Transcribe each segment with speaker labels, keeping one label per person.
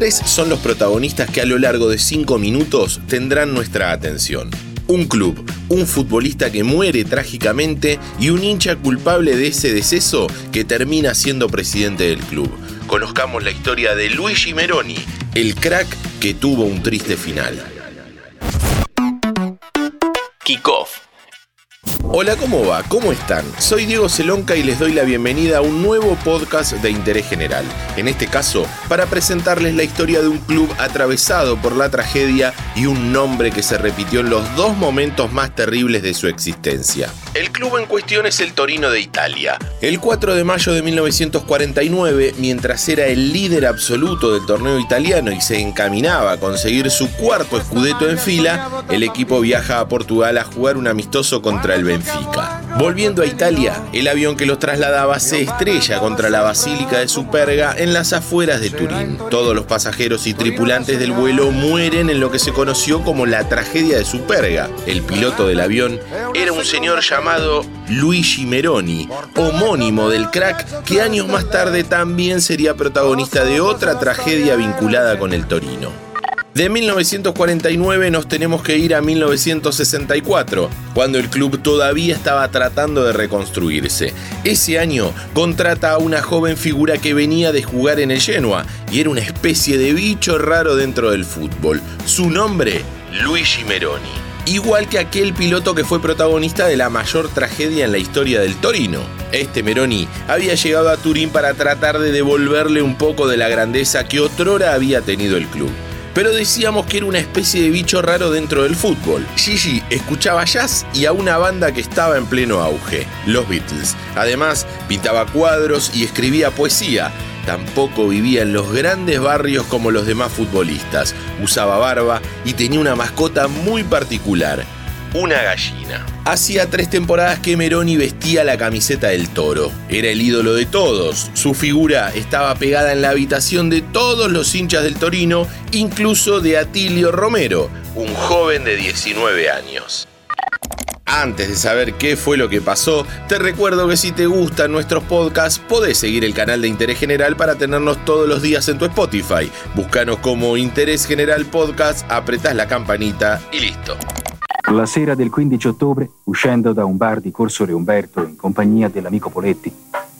Speaker 1: Tres son los protagonistas que a lo largo de cinco minutos tendrán nuestra atención. Un club, un futbolista que muere trágicamente y un hincha culpable de ese deceso que termina siendo presidente del club. Conozcamos la historia de Luigi Meroni, el crack que tuvo un triste final. Kickoff Hola, ¿cómo va? ¿Cómo están? Soy Diego Celonca y les doy la bienvenida a un nuevo podcast de interés general. En este caso, para presentarles la historia de un club atravesado por la tragedia y un nombre que se repitió en los dos momentos más terribles de su existencia. El club en cuestión es el Torino de Italia. El 4 de mayo de 1949, mientras era el líder absoluto del torneo italiano y se encaminaba a conseguir su cuarto escudeto en fila, el equipo viaja a Portugal a jugar un amistoso contra el Benfica. Volviendo a Italia, el avión que los trasladaba se estrella contra la Basílica de Superga en las afueras de Turín. Todos los pasajeros y tripulantes del vuelo mueren en lo que se conoció como la tragedia de Superga. El piloto del avión era un señor llamado llamado Luigi Meroni, homónimo del crack que años más tarde también sería protagonista de otra tragedia vinculada con el Torino. De 1949 nos tenemos que ir a 1964, cuando el club todavía estaba tratando de reconstruirse. Ese año contrata a una joven figura que venía de jugar en el Genoa y era una especie de bicho raro dentro del fútbol. Su nombre, Luigi Meroni igual que aquel piloto que fue protagonista de la mayor tragedia en la historia del Torino. Este Meroni había llegado a Turín para tratar de devolverle un poco de la grandeza que otrora había tenido el club. Pero decíamos que era una especie de bicho raro dentro del fútbol. Gigi escuchaba jazz y a una banda que estaba en pleno auge, los Beatles. Además, pintaba cuadros y escribía poesía, Tampoco vivía en los grandes barrios como los demás futbolistas. Usaba barba y tenía una mascota muy particular, una gallina. Hacía tres temporadas que Meroni vestía la camiseta del toro. Era el ídolo de todos. Su figura estaba pegada en la habitación de todos los hinchas del Torino, incluso de Atilio Romero, un joven de 19 años. Antes de saber qué fue lo que pasó, te recuerdo que si te gustan nuestros podcasts, podés seguir el canal de Interés General para tenernos todos los días en tu Spotify. Búscanos como Interés General Podcast, apretás la campanita y listo.
Speaker 2: La sera del 15 ottobre, uscendo da un bar di Corso Re Umberto in compagnia dell'amico Poletti,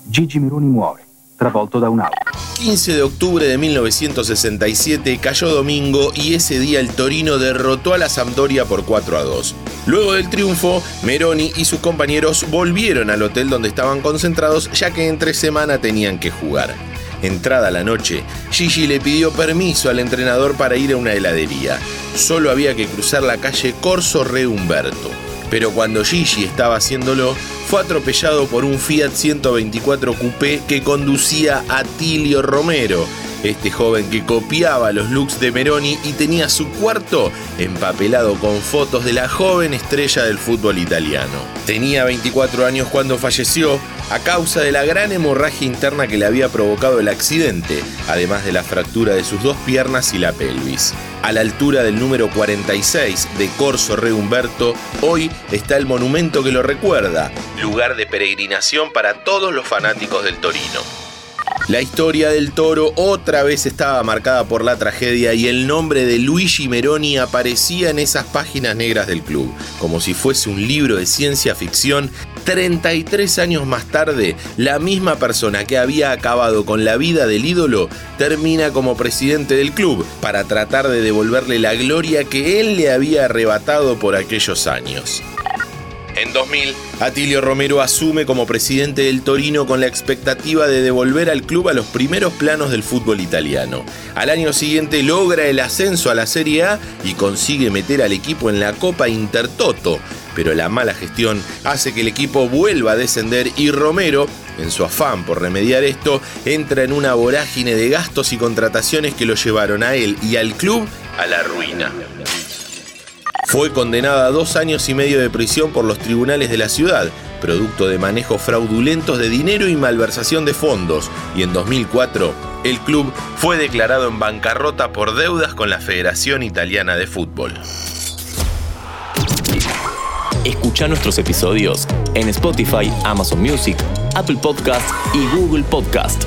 Speaker 2: Gigi Meroni muore. travolto da un auto.
Speaker 1: 15 de octubre de 1967 cayó domingo y ese día el Torino derrotó a la Sampdoria por 4 a 2. Luego del triunfo, Meroni y sus compañeros volvieron al hotel donde estaban concentrados ya que entre semana tenían que jugar. Entrada la noche, Gigi le pidió permiso al entrenador para ir a una heladería. Solo había que cruzar la calle Corso Re Humberto. Pero cuando Gigi estaba haciéndolo, fue atropellado por un Fiat 124 Coupé que conducía a Tilio Romero, este joven que copiaba los looks de Meroni y tenía su cuarto empapelado con fotos de la joven estrella del fútbol italiano. Tenía 24 años cuando falleció a causa de la gran hemorragia interna que le había provocado el accidente, además de la fractura de sus dos piernas y la pelvis. A la altura del número 46 de Corso Re Humberto, hoy está el monumento que lo recuerda, lugar de peregrinación para todos los fanáticos del Torino. La historia del toro otra vez estaba marcada por la tragedia y el nombre de Luigi Meroni aparecía en esas páginas negras del club, como si fuese un libro de ciencia ficción. 33 años más tarde, la misma persona que había acabado con la vida del ídolo termina como presidente del club para tratar de devolverle la gloria que él le había arrebatado por aquellos años. En 2000, Atilio Romero asume como presidente del Torino con la expectativa de devolver al club a los primeros planos del fútbol italiano. Al año siguiente logra el ascenso a la Serie A y consigue meter al equipo en la Copa Intertoto, pero la mala gestión hace que el equipo vuelva a descender y Romero, en su afán por remediar esto, entra en una vorágine de gastos y contrataciones que lo llevaron a él y al club a la ruina. Fue condenada a dos años y medio de prisión por los tribunales de la ciudad, producto de manejos fraudulentos de dinero y malversación de fondos, y en 2004 el club fue declarado en bancarrota por deudas con la Federación Italiana de Fútbol.
Speaker 3: Escucha nuestros episodios en Spotify, Amazon Music, Apple Podcast y Google Podcast.